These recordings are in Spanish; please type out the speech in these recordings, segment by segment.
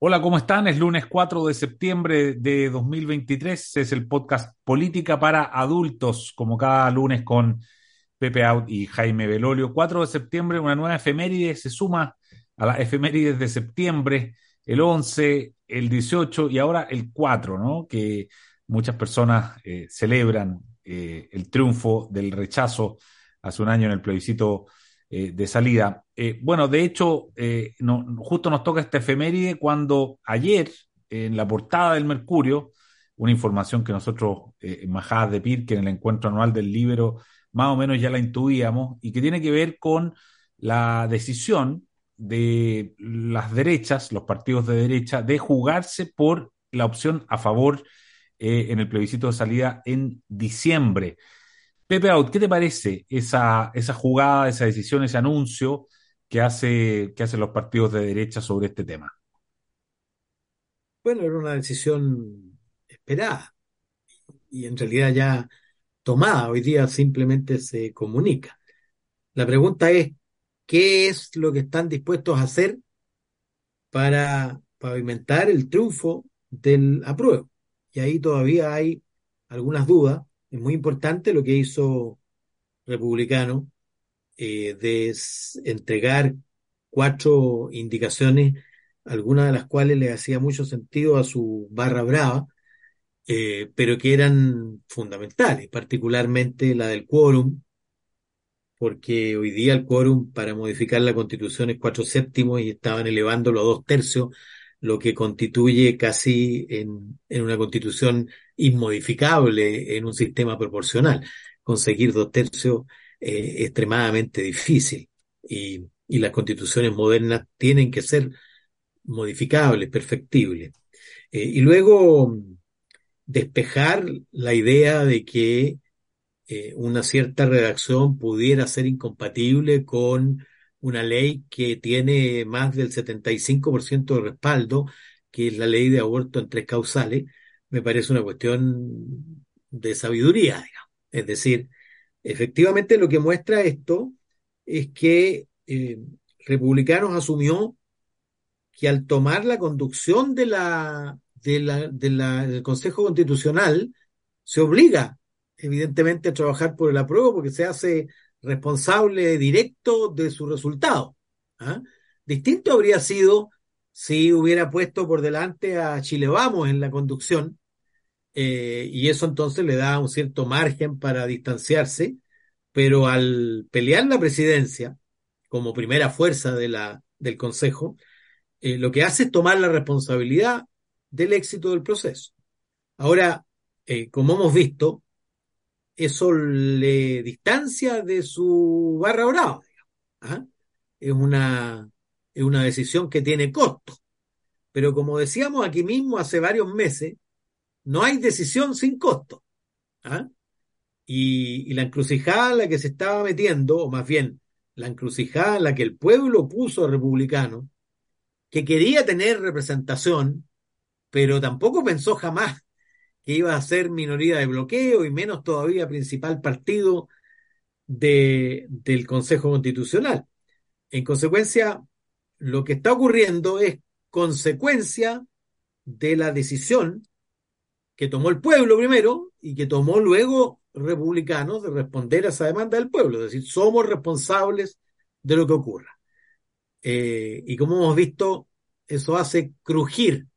Hola, ¿cómo están? Es lunes 4 de septiembre de 2023. Es el podcast Política para Adultos, como cada lunes con Pepe Out y Jaime Belolio. 4 de septiembre, una nueva efeméride se suma a las efemérides de septiembre, el 11, el 18 y ahora el 4, ¿no? Que muchas personas eh, celebran eh, el triunfo del rechazo hace un año en el plebiscito eh, de salida. Eh, bueno, de hecho, eh, no, justo nos toca esta efeméride cuando ayer, en la portada del Mercurio, una información que nosotros en Majadas de Pirque, en el encuentro anual del Libro, más o menos ya la intuíamos, y que tiene que ver con la decisión de las derechas, los partidos de derecha, de jugarse por la opción a favor en el plebiscito de salida en diciembre. Pepe Out, ¿qué te parece esa, esa jugada, esa decisión, ese anuncio que, hace, que hacen los partidos de derecha sobre este tema? Bueno, era una decisión esperada y en realidad ya tomada. Hoy día simplemente se comunica. La pregunta es, ¿qué es lo que están dispuestos a hacer para pavimentar el triunfo del apruebo? Y ahí todavía hay algunas dudas es muy importante lo que hizo Republicano eh, de entregar cuatro indicaciones, algunas de las cuales le hacía mucho sentido a su barra brava, eh, pero que eran fundamentales, particularmente la del quórum, porque hoy día el quórum para modificar la constitución es cuatro séptimos y estaban elevándolo a dos tercios, lo que constituye casi en, una constitución inmodificable en un sistema proporcional. Conseguir dos tercios eh, es extremadamente difícil y, y, las constituciones modernas tienen que ser modificables, perfectibles. Eh, y luego despejar la idea de que eh, una cierta redacción pudiera ser incompatible con una ley que tiene más del 75% de respaldo, que es la ley de aborto en tres causales, me parece una cuestión de sabiduría, digamos. Es decir, efectivamente lo que muestra esto es que eh, Republicanos asumió que al tomar la conducción de la, de la, de la, del Consejo Constitucional, se obliga, evidentemente, a trabajar por el apruebo porque se hace responsable directo de su resultado. ¿ah? Distinto habría sido si hubiera puesto por delante a Chile Vamos en la conducción, eh, y eso entonces le da un cierto margen para distanciarse, pero al pelear la presidencia como primera fuerza de la, del Consejo, eh, lo que hace es tomar la responsabilidad del éxito del proceso. Ahora, eh, como hemos visto, eso le distancia de su barra brava. ¿ah? Es, una, es una decisión que tiene costo. Pero como decíamos aquí mismo hace varios meses, no hay decisión sin costo. ¿ah? Y, la encrucijada en la que se estaba metiendo, o más bien la encrucijada en la que el pueblo puso republicano, que quería tener representación, pero tampoco pensó jamás que iba a ser minoría de bloqueo y menos todavía principal partido de, del Consejo Constitucional. En consecuencia, lo que está ocurriendo es consecuencia de la decisión que tomó el pueblo primero y que tomó luego republicanos de responder a esa demanda del pueblo, es decir, somos responsables de lo que ocurra. Eh, y como hemos visto, eso hace crujir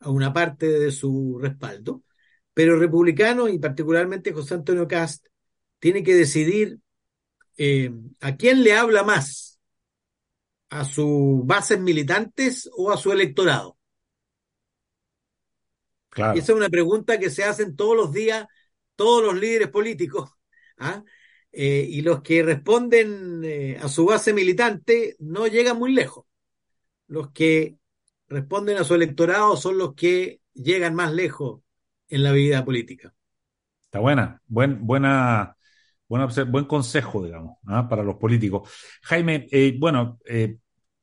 a una parte de su respaldo, pero republicanos y particularmente José Antonio Cast tiene que decidir eh, a quién le habla más, a sus bases militantes o a su electorado. Claro. Y esa es una pregunta que se hacen todos los días todos los líderes políticos. ¿ah? Eh, y los que responden eh, a su base militante no llegan muy lejos. Los que responden a su electorado son los que llegan más lejos en la vida política. Está buena, buen, buena, buena buen consejo, digamos, ¿ah? para los políticos. Jaime, eh, bueno, eh,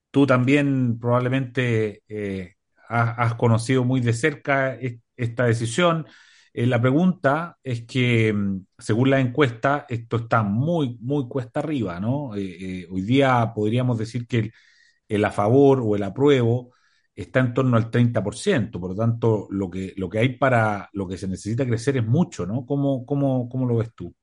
tú también probablemente eh, has, conocido muy de cerca esta decisión. La pregunta es que, mm, según la encuesta, esto está muy, muy cuesta arriba, ¿no? hoy día podríamos decir que el, el a favor o el apruebo está en torno al 30%, por lo tanto, lo que, lo que hay para lo que se necesita crecer es mucho, ¿no? ¿Cómo, cómo, cómo lo ves tú?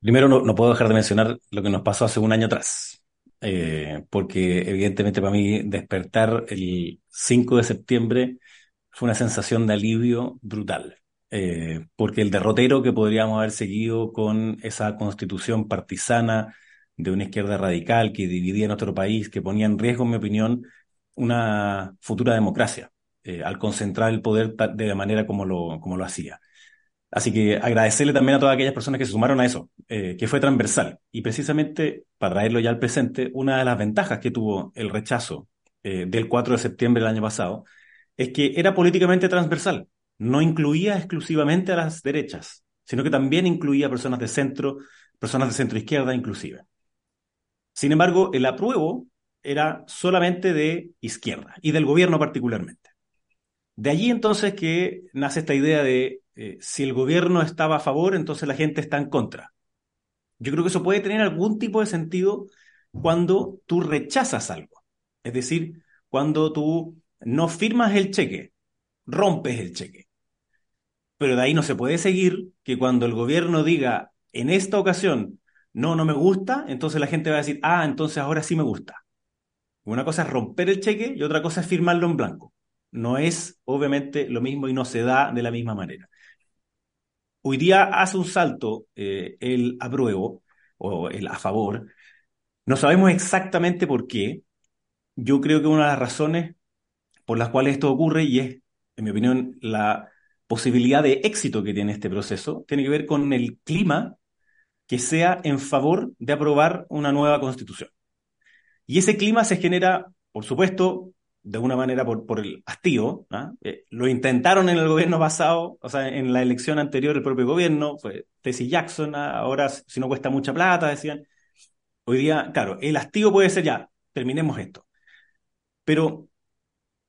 Primero, no, puedo dejar de mencionar lo que nos pasó hace un año atrás, eh, porque evidentemente para mí despertar el 5 de septiembre fue una sensación de alivio brutal, eh, porque el derrotero que podríamos haber seguido con esa constitución partisana de una izquierda radical que dividía nuestro país, que ponía en riesgo, en mi opinión, una futura democracia, eh, al concentrar el poder de la manera como lo, como lo hacía. Así que agradecerle también a todas aquellas personas que se sumaron a eso, eh, que fue transversal. Y precisamente, para traerlo ya al presente, una de las ventajas que tuvo el rechazo eh, del 4 de septiembre del año pasado es que era políticamente transversal. No incluía exclusivamente a las derechas, sino que también incluía personas de centro, personas de centro izquierda inclusive. Sin embargo, el apruebo era solamente de izquierda y del gobierno particularmente. De allí entonces que nace esta idea de eh, si el gobierno estaba a favor, entonces la gente está en contra. Yo creo que eso puede tener algún tipo de sentido cuando tú rechazas algo. Es decir, cuando tú no firmas el cheque, rompes el cheque. Pero de ahí no se puede seguir que cuando el gobierno diga en esta ocasión no, no me gusta, entonces la gente va a decir, ah, entonces ahora sí me gusta. Una cosa es romper el cheque y otra cosa es firmarlo en blanco. No es obviamente lo mismo y no se da de la misma manera. Hoy día hace un salto eh, el apruebo o el a favor. No sabemos exactamente por qué. Yo creo que una de las razones por las cuales esto ocurre, y es, en mi opinión, la posibilidad de éxito que tiene este proceso, tiene que ver con el clima que sea en favor de aprobar una nueva constitución. Y ese clima se genera, por supuesto, de alguna manera por, por el hastío. ¿ah? Eh, lo intentaron en el gobierno pasado, o sea, en la elección anterior el propio gobierno, fue Tessie Jackson, ¿ah? ahora si no cuesta mucha plata, decían. Hoy día, claro, el hastío puede ser ya, terminemos esto. Pero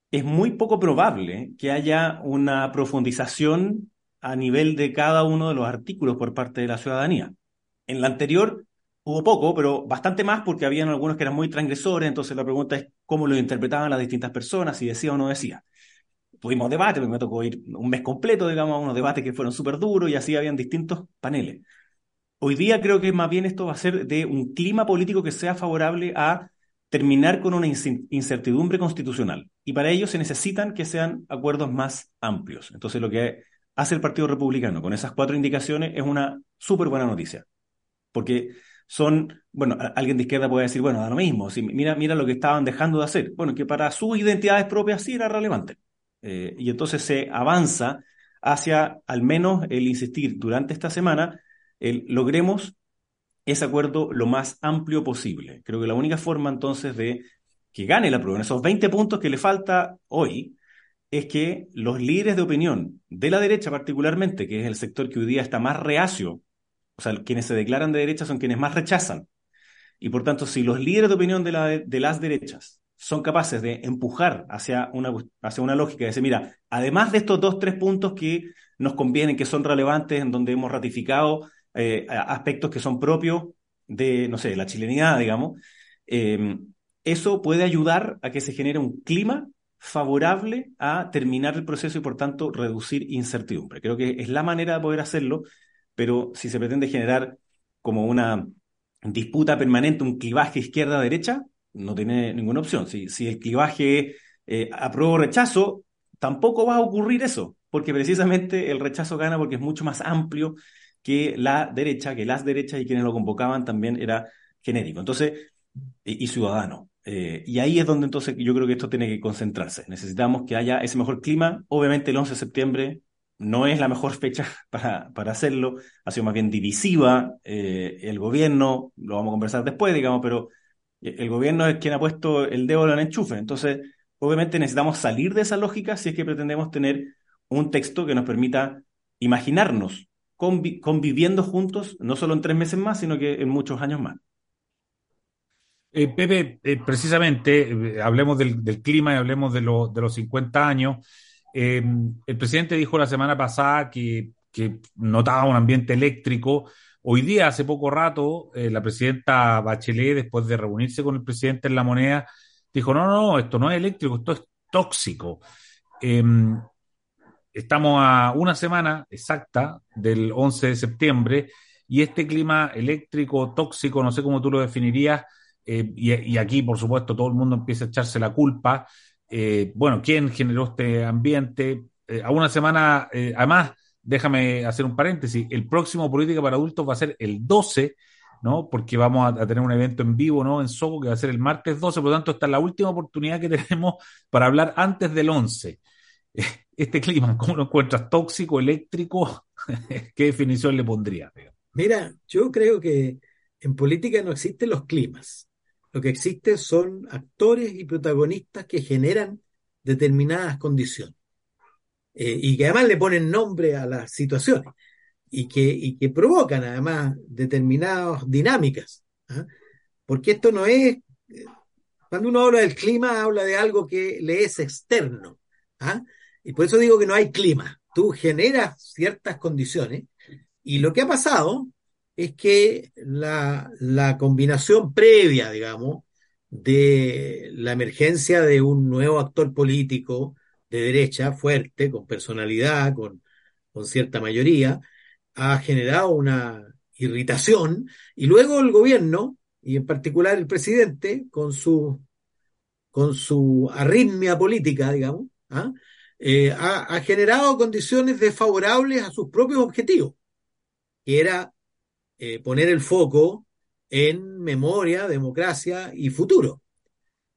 es muy poco probable que haya una profundización a nivel de cada uno de los artículos por parte de la ciudadanía. En la anterior Hubo poco, pero bastante más porque habían algunos que eran muy transgresores, entonces la pregunta es cómo lo interpretaban las distintas personas, si decía o no decía. Tuvimos debate, me tocó ir un mes completo, digamos, a unos debates que fueron súper duros y así habían distintos paneles. Hoy día creo que más bien esto va a ser de un clima político que sea favorable a terminar con una incertidumbre constitucional. Y para ello se necesitan que sean acuerdos más amplios. Entonces lo que hace el Partido Republicano con esas cuatro indicaciones es una súper buena noticia. Porque son, bueno, alguien de izquierda puede decir, bueno, da lo mismo, si, mira, mira lo que estaban dejando de hacer. Bueno, que para sus identidades propias sí era relevante. Eh, y entonces se avanza hacia al menos el insistir durante esta semana, logremos ese acuerdo lo más amplio posible. Creo que la única forma entonces de que gane la prueba, en esos 20 puntos que le falta hoy, es que los líderes de opinión de la derecha particularmente, que es el sector que hoy día está más reacio o sea, quienes se declaran de derecha son quienes más rechazan. Y por tanto, si los líderes de opinión de, la, de las derechas son capaces de empujar hacia una, hacia una lógica de decir, mira, además de estos dos, tres puntos que nos convienen, que son relevantes, en donde hemos ratificado eh, aspectos que son propios de, no sé, la chilenidad, digamos, eh, eso puede ayudar a que se genere un clima favorable a terminar el proceso y por tanto reducir incertidumbre. Creo que es la manera de poder hacerlo pero si se pretende generar como una disputa permanente, un clivaje izquierda-derecha, no tiene ninguna opción. Si, si el clivaje eh, apruebo rechazo, tampoco va a ocurrir eso, porque precisamente el rechazo gana porque es mucho más amplio que la derecha, que las derechas y quienes lo convocaban también era genérico. Entonces, y, ciudadano. Eh, y ahí es donde entonces yo creo que esto tiene que concentrarse. Necesitamos que haya ese mejor clima. Obviamente el 11 de septiembre no es la mejor fecha para, para hacerlo, ha sido más bien divisiva, eh, el gobierno, lo vamos a conversar después, digamos, pero el gobierno es quien ha puesto el dedo en el enchufe, entonces obviamente necesitamos salir de esa lógica si es que pretendemos tener un texto que nos permita imaginarnos conviviendo juntos, no solo en tres meses más, sino que en muchos años más. Eh, Pepe, eh, precisamente, hablemos del, clima y hablemos de, de los 50 años. Em, el presidente dijo la semana pasada que, notaba un ambiente eléctrico. Hoy día, hace poco rato, eh, la presidenta Bachelet, después de reunirse con el presidente en la moneda, dijo, no, no, esto no es eléctrico, esto es tóxico. Eh, estamos a una semana exacta del 11 de septiembre y este clima eléctrico tóxico, no sé cómo tú lo definirías, eh, y, aquí, por supuesto, todo el mundo empieza a echarse la culpa. Eh, bueno, ¿quién generó este ambiente? Eh, a una semana, además, déjame hacer un paréntesis, el próximo Política para Adultos va a ser el 12, ¿no? Porque vamos a, tener un evento en vivo, ¿no? En Soco, que va a ser el martes 12, por lo tanto, esta es la última oportunidad que tenemos para hablar antes del 11. Este clima, ¿cómo lo encuentras? ¿Tóxico, eléctrico? ¿Qué definición le pondría? Mira, yo creo que en política no existen los climas. Lo que existe son actores y protagonistas que generan determinadas condiciones eh, y que además le ponen nombre a las situaciones y que, y que provocan además determinadas dinámicas. ¿ah? Porque esto no es, cuando uno habla del clima, habla de algo que le es externo. ¿ah? Y por eso digo que no hay clima. Tú generas ciertas condiciones y lo que ha pasado es que la, la, combinación previa, digamos, de la emergencia de un nuevo actor político de derecha fuerte, con personalidad, con, con cierta mayoría, ha generado una irritación y luego el gobierno, y en particular el presidente, con su, con su arritmia política, digamos, ¿ah? eh, ha, ha generado condiciones desfavorables a sus propios objetivos, que era eh, poner el foco en memoria, democracia y futuro.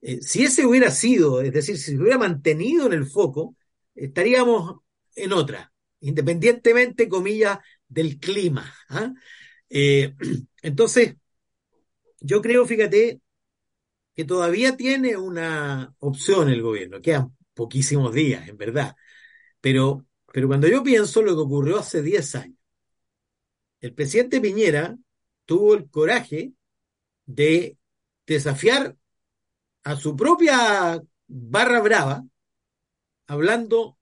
Eh, si ese hubiera sido, es decir, si se hubiera mantenido en el foco, estaríamos en otra, independientemente, comillas, del clima. ¿ah? Eh, entonces, yo creo, fíjate, que todavía tiene una opción el gobierno, quedan poquísimos días, en verdad, pero, pero cuando yo pienso lo que ocurrió hace 10 años, el presidente Piñera tuvo el coraje de desafiar a su propia barra brava hablando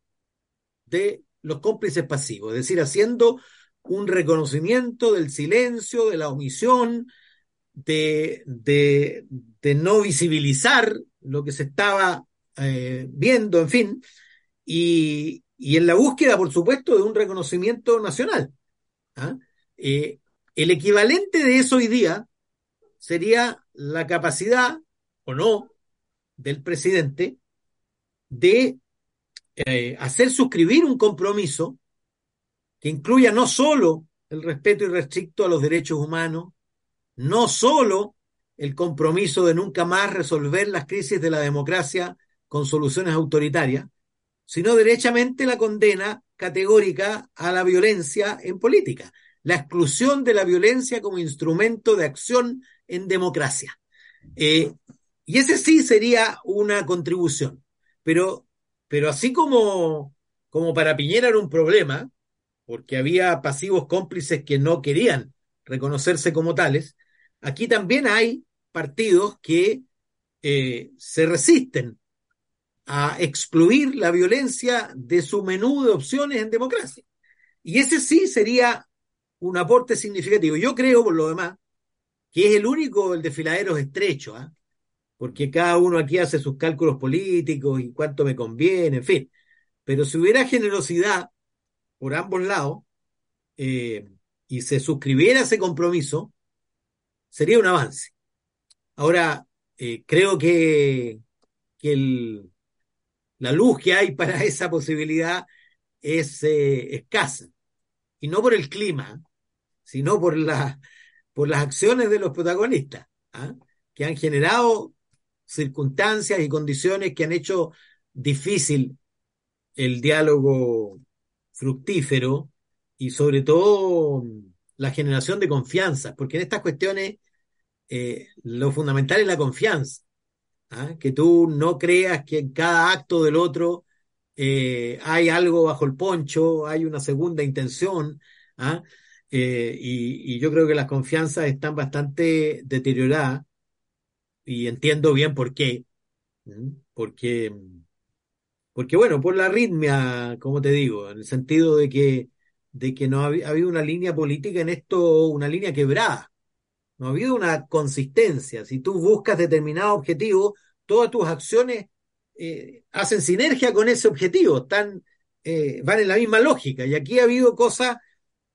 de los cómplices pasivos, es decir, haciendo un reconocimiento del silencio, de la omisión, de, no visibilizar lo que se estaba eh, viendo, en fin, y, y, en la búsqueda, por supuesto, de un reconocimiento nacional. ¿ah? Eh, el equivalente de eso hoy día sería la capacidad o no del presidente de eh, hacer suscribir un compromiso que incluya no solo el respeto irrestricto a los derechos humanos, no solo el compromiso de nunca más resolver las crisis de la democracia con soluciones autoritarias, sino derechamente la condena categórica a la violencia en política la exclusión de la violencia como instrumento de acción en democracia. Eh, y ese sí sería una contribución. Pero, pero así como, como para Piñera era un problema, porque había pasivos cómplices que no querían reconocerse como tales, aquí también hay partidos que eh, se resisten a excluir la violencia de su menú de opciones en democracia. Y ese sí sería un aporte significativo. Yo creo, por lo demás, que es el único, el desfiladero estrecho, ¿eh? porque cada uno aquí hace sus cálculos políticos y cuánto me conviene, en fin. Pero si hubiera generosidad por ambos lados eh, y se suscribiera ese compromiso, sería un avance. Ahora, eh, creo que, que la luz que hay para esa posibilidad es eh, escasa. Y no por el clima, sino por, por las acciones de los protagonistas, ¿ah? que han generado circunstancias y condiciones que han hecho difícil el diálogo fructífero y sobre todo la generación de confianza, porque en estas cuestiones eh, lo fundamental es la confianza, ¿ah? que tú no creas que en cada acto del otro eh, hay algo bajo el poncho, hay una segunda intención, ¿ah? Eh, y, yo creo que las confianzas están bastante deterioradas y entiendo bien por qué. Porque, porque bueno, por la arritmia, como te digo, en el sentido de que, de que no ha, ha habido una línea política en esto, una línea quebrada. No ha habido una consistencia. Si tú buscas determinado objetivo, todas tus acciones eh, hacen sinergia con ese objetivo, están, eh, van en la misma lógica. Y aquí ha habido cosas,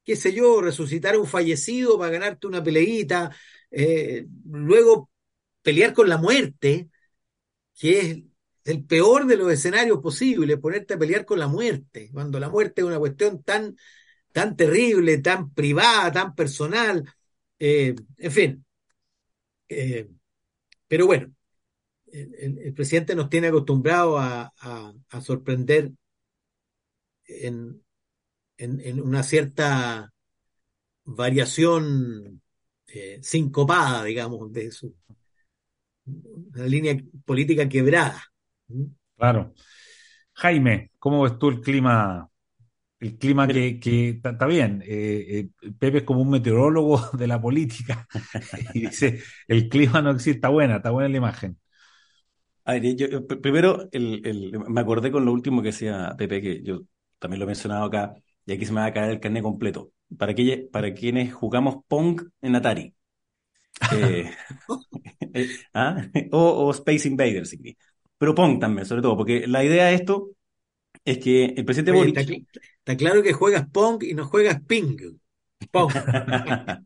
qué sé yo, resucitar a un fallecido para ganarte una peleita, eh, luego pelear con la muerte, que es el peor de los escenarios posibles, ponerte a pelear con la muerte, cuando la muerte es una cuestión tan, tan terrible, tan privada, tan personal, en fin. pero bueno, el, presidente nos tiene acostumbrado a, sorprender en, una cierta variación eh, sincopada, digamos, de su una línea política quebrada. ¿Mm? Claro. Jaime, ¿cómo ves tú el clima? El clima que, está bien. Eh, eh, Pepe es como un meteorólogo de la política y dice, el clima no existe, está buena, está buena la imagen yo, primero, me acordé con lo último que decía Pepe, que yo también lo he mencionado acá, y aquí se me va a caer el carnet completo. Para, para quienes jugamos Pong en Atari. Eh, eh, ¿ah? o, Space Invaders, pero Pong también, sobre todo, porque la idea de esto es que el presidente Boric... Está, claro que juegas Pong y no juegas Ping. Esta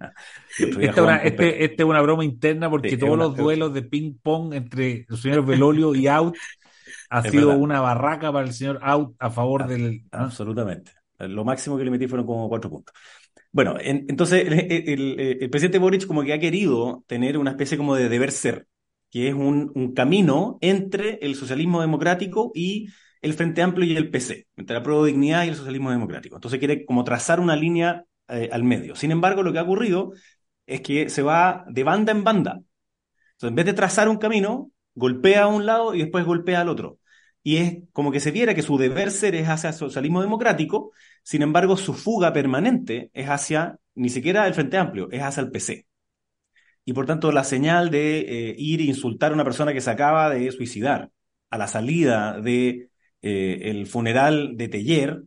este, este, es una broma interna porque todos los duelos de ping pong entre el señor Velolio y Out ha sido una barraca para el señor Out a favor ah, del. Absolutamente. Lo máximo que le metí fueron como cuatro puntos. Bueno, entonces el, presidente Boric como que ha querido tener una especie como de deber ser, que es un, camino entre el socialismo democrático y el Frente Amplio y el PC, entre la Pro Dignidad y el socialismo democrático. Entonces quiere como trazar una línea eh, al medio. Sin embargo, lo que ha ocurrido es que se va de banda en banda. Entonces, en vez de trazar un camino, golpea a un lado y después golpea al otro. Y es como que se viera que su deber ser es hacia el socialismo democrático, sin embargo, su fuga permanente es hacia, ni siquiera el Frente Amplio, es hacia el PC. Y por tanto, la señal de eh, ir e insultar a una persona que se acaba de suicidar a la salida de eh, el funeral de Teller,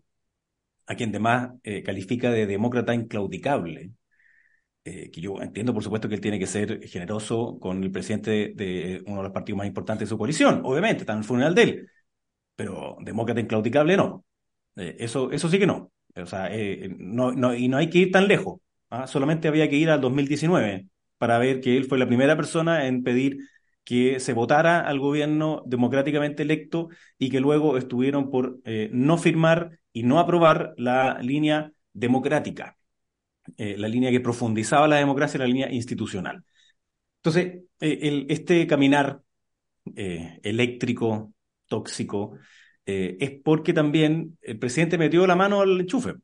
a quien además eh, califica de demócrata inclaudicable, que yo entiendo, por supuesto, que él tiene que ser generoso con el presidente de uno de los partidos más importantes de su coalición, obviamente, está en el funeral de él, pero demócrata inclaudicable no. Eh, eso, eso sí que no. O sea, no, no, y no hay que ir tan lejos. ¿ah? Solamente había que ir al 2019 para ver que él fue la primera persona en pedir que se votara al gobierno democráticamente electo y que luego estuvieron por no firmar y no aprobar la línea democrática, eh, la línea que profundizaba la democracia, la línea institucional. Entonces, eh, este caminar eh, eléctrico, tóxico, es porque también el presidente metió la mano al enchufe.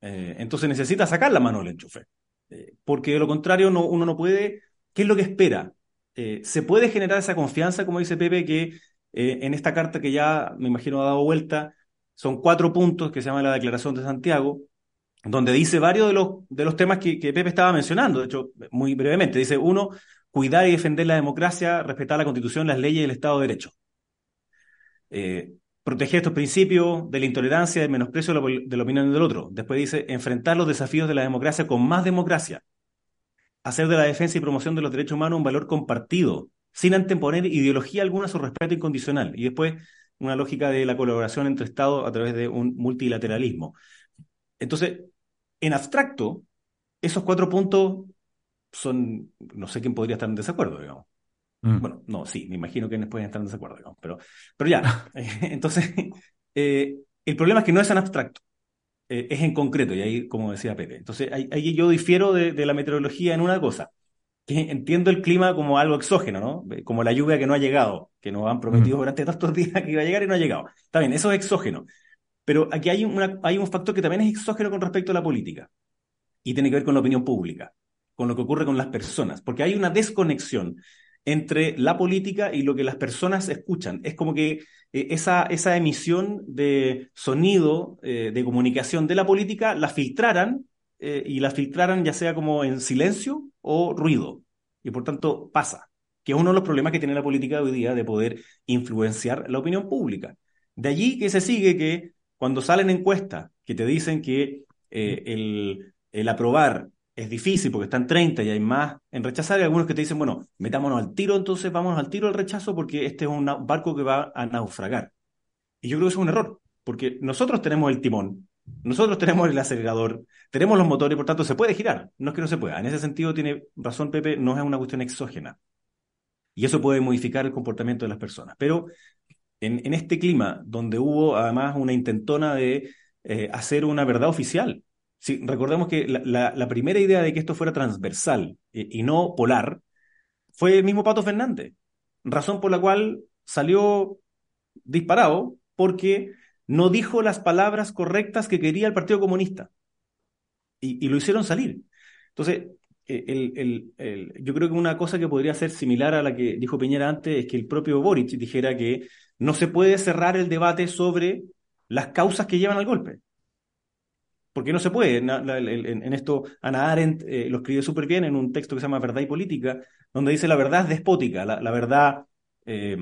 entonces necesita sacar la mano del enchufe. porque de lo contrario no, uno no puede... ¿Qué es lo que espera? se puede generar esa confianza, como dice Pepe, que en esta carta que ya me imagino ha dado vuelta, son cuatro puntos que se llama la Declaración de Santiago, donde dice varios de los, de los temas que, Pepe estaba mencionando, de hecho, muy brevemente. Dice, uno, cuidar y defender la democracia, respetar la Constitución, las leyes y el Estado de Derecho. Eh, proteger estos principios de la intolerancia, del menosprecio de la, opinión del otro. Después dice, enfrentar los desafíos de la democracia con más democracia. Hacer de la defensa y promoción de los derechos humanos un valor compartido, sin anteponer ideología alguna a su respeto incondicional. Y después una lógica de la colaboración entre Estados a través de un multilateralismo. Entonces, en abstracto, esos cuatro puntos son, no sé quién podría estar en desacuerdo, digamos. Mm. Bueno, no, sí, me imagino que pueden estar en desacuerdo, digamos, pero, pero ya. Entonces, eh, el problema es que no es en abstracto, eh, es en concreto, y ahí, como decía Pepe. Entonces, ahí, yo difiero de, de, la meteorología en una cosa entiendo el clima como algo exógeno, ¿no? Como la lluvia que no ha llegado, que nos han prometido durante todos estos días que iba a llegar y no ha llegado. Está bien, eso es exógeno. Pero aquí hay, una, hay un factor que también es exógeno con respecto a la política y tiene que ver con la opinión pública, con lo que ocurre con las personas, porque hay una desconexión entre la política y lo que las personas escuchan. Es como que eh, esa, esa emisión de sonido, eh, de comunicación de la política, la filtraran eh, y la filtraran ya sea como en silencio o ruido. Y por tanto pasa, que es uno de los problemas que tiene la política hoy día de poder influenciar la opinión pública. De allí que se sigue que cuando salen encuestas que te dicen que el, el, aprobar es difícil porque están 30 y hay más en rechazar, y algunos que te dicen, bueno, metámonos al tiro, entonces vámonos al tiro al rechazo porque este es un barco que va a naufragar. Y yo creo que eso es un error, porque nosotros tenemos el timón, nosotros tenemos el acelerador, tenemos los motores, por tanto se puede girar, no es que no se pueda. En ese sentido tiene razón Pepe, no es una cuestión exógena. Y eso puede modificar el comportamiento de las personas. Pero en, en este clima, donde hubo además una intentona de eh, hacer una verdad oficial, si, recordemos que la, primera idea de que esto fuera transversal eh, y no polar fue el mismo Pato Fernández, razón por la cual salió disparado porque no dijo las palabras correctas que quería el Partido Comunista. Y, lo hicieron salir. Entonces, el, yo creo que una cosa que podría ser similar a la que dijo Piñera antes es que el propio Boric dijera que no se puede cerrar el debate sobre las causas que llevan al golpe. Porque no se puede. En, esto, Ana Arendt eh, lo escribe súper bien en un texto que se llama Verdad y Política, donde dice la verdad es despótica, la, verdad, eh,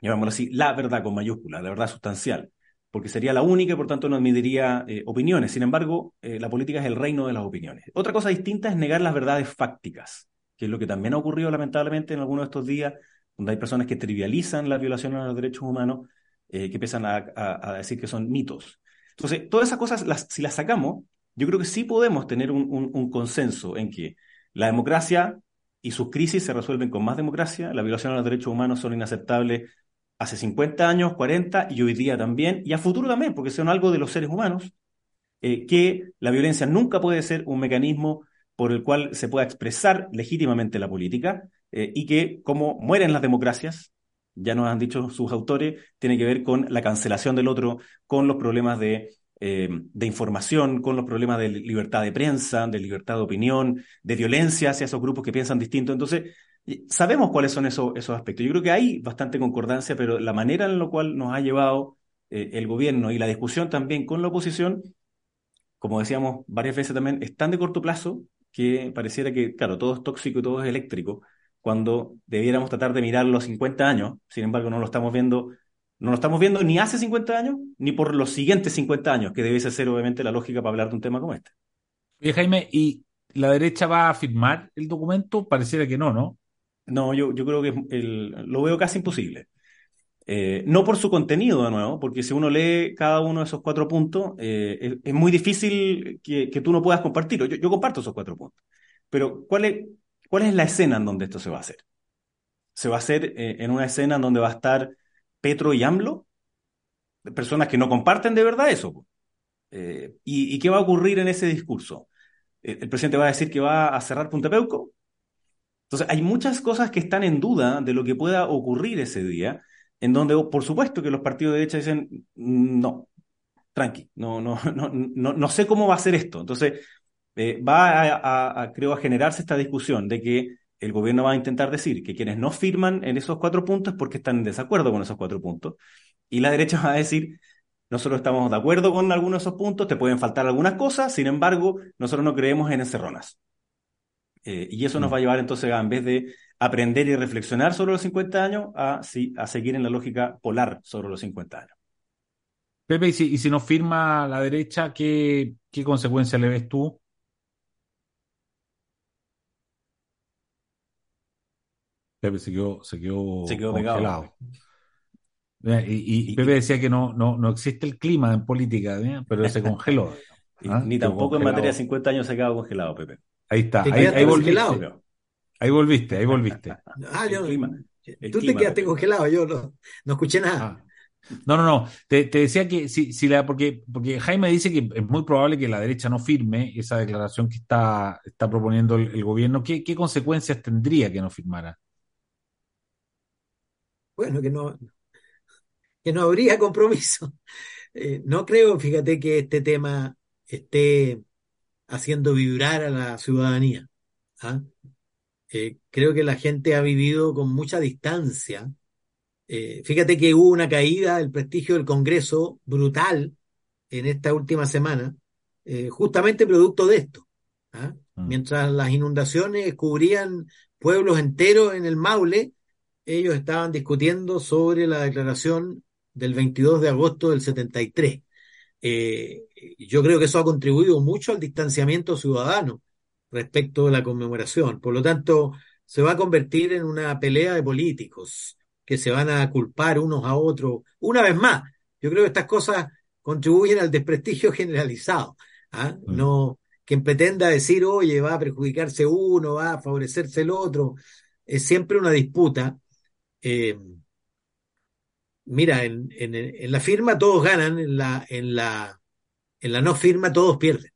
llamémoslo así, la verdad con mayúscula, la verdad sustancial porque sería la única y por tanto no admitiría eh, opiniones. Sin embargo, eh, la política es el reino de las opiniones. Otra cosa distinta es negar las verdades fácticas, que es lo que también ha ocurrido lamentablemente en algunos de estos días, donde hay personas que trivializan la violación a los derechos humanos, que empiezan a, decir que son mitos. Entonces, todas esas cosas, las, si las sacamos, yo creo que sí podemos tener un consenso en que la democracia y sus crisis se resuelven con más democracia, la violación a los derechos humanos son inaceptables hace 50 años, 40 y hoy día también, y a futuro también, porque son algo de los seres humanos, eh, que la violencia nunca puede ser un mecanismo por el cual se pueda expresar legítimamente la política eh, y que, como mueren las democracias, ya nos han dicho sus autores, tiene que ver con la cancelación del otro, con los problemas de, eh, de información, con los problemas de libertad de prensa, de libertad de opinión, de violencia hacia esos grupos que piensan distinto. Entonces, Sabemos cuáles son esos, esos aspectos. Yo creo que hay bastante concordancia, pero la manera en la cual nos ha llevado eh, el gobierno y la discusión también con la oposición, como decíamos varias veces también, es tan de corto plazo que pareciera que, claro, todo es tóxico y todo es eléctrico, cuando debiéramos tratar de mirar los 50 años, sin embargo no lo estamos viendo, no lo estamos viendo ni hace 50 años, ni por los siguientes 50 años, que debe ser obviamente la lógica para hablar de un tema como este. Oye, Jaime, ¿y la derecha va a firmar el documento? Pareciera que no, ¿no? No, yo, yo creo que lo veo casi imposible. Eh, no por su contenido, de nuevo, porque si uno lee cada uno de esos cuatro puntos, eh, es, muy difícil que, tú no puedas compartirlo. Yo, comparto esos cuatro puntos. Pero, ¿cuál es, ¿cuál es la escena en donde esto se va a hacer? ¿Se va a hacer eh, en una escena en donde va a estar Petro y AMLO? Personas que no comparten de verdad eso. ¿y, ¿y, qué va a ocurrir en ese discurso? ¿El presidente va a decir que va a cerrar Punta Peuco? Entonces, hay muchas cosas que están en duda de lo que pueda ocurrir ese día, en donde, por supuesto, que los partidos de derecha dicen, no, tranqui, no, no, no, no, no sé cómo va a ser esto. Entonces, eh, va a, creo, a generarse esta discusión de que el gobierno va a intentar decir que quienes no firman en esos cuatro puntos es porque están en desacuerdo con esos cuatro puntos. Y la derecha va a decir, nosotros estamos de acuerdo con algunos de esos puntos, te pueden faltar algunas cosas, sin embargo, nosotros no creemos en encerronas. Eh, y eso nos mm. va a llevar entonces a, en vez de aprender y reflexionar sobre los 50 años, a, a seguir en la lógica polar sobre los 50 años. Pepe, y si, y si no firma la derecha, ¿qué, qué consecuencias le ves tú? Pepe se quedó, se quedó, congelado. Y, Pepe decía que no, no, no existe el clima en política, pero se congeló. ¿ah? Ni tampoco en materia de 50 años se quedó congelado, Pepe. Ahí está, ahí, volviste. Ahí volviste, ahí volviste. Ah, yo, tú te quedaste congelado, yo no, no escuché nada. Ah. No, no, no. Te, decía que si, si la, porque, porque Jaime dice que es muy probable que la derecha no firme esa declaración que está, está proponiendo el, gobierno. ¿Qué, ¿Qué, consecuencias tendría que no firmara? Bueno, que no, que no habría compromiso. Eh, no creo, fíjate, que este tema esté haciendo vibrar a la ciudadanía. ¿ah? Eh, creo que la gente ha vivido con mucha distancia. Eh, fíjate que hubo una caída del prestigio del Congreso brutal en esta última semana, eh, justamente producto de esto. ¿ah? Mm. Mientras las inundaciones cubrían pueblos enteros en el Maule, ellos estaban discutiendo sobre la declaración del 22 de agosto del 73. Eh, yo creo que eso ha contribuido mucho al distanciamiento ciudadano. respecto de la conmemoración. Por lo tanto, se va a convertir en una pelea de políticos que se van a culpar unos a otros. Una vez más, yo creo que estas cosas contribuyen al desprestigio generalizado. ¿ah? Mm. No, quien pretenda decir, oye, va a perjudicarse uno, va a favorecerse el otro, es siempre una disputa. Eh, mira, en, en, en, la firma todos ganan, en la, en la, en la no firma todos pierden.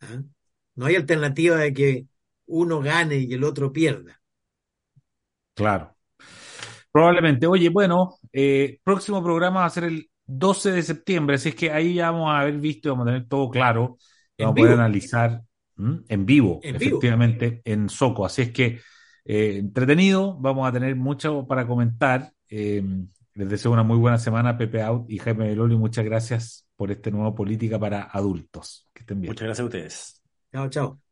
¿ah? No hay alternativa de que uno gane y el otro pierda. Claro. Probablemente. Oye, bueno, eh, próximo programa va a ser el 12 de septiembre, así es que ahí ya vamos a haber visto, vamos a tener todo claro, vamos a poder analizar en vivo, En efectivamente, vivo. en Soco. Así es que eh, entretenido, vamos a tener mucho para comentar. Eh, les deseo una muy buena semana, Pepe Out y Jaime Beloli. Muchas gracias por este nuevo Política para Adultos. Que estén bien. Muchas gracias a ustedes. Chao, chao.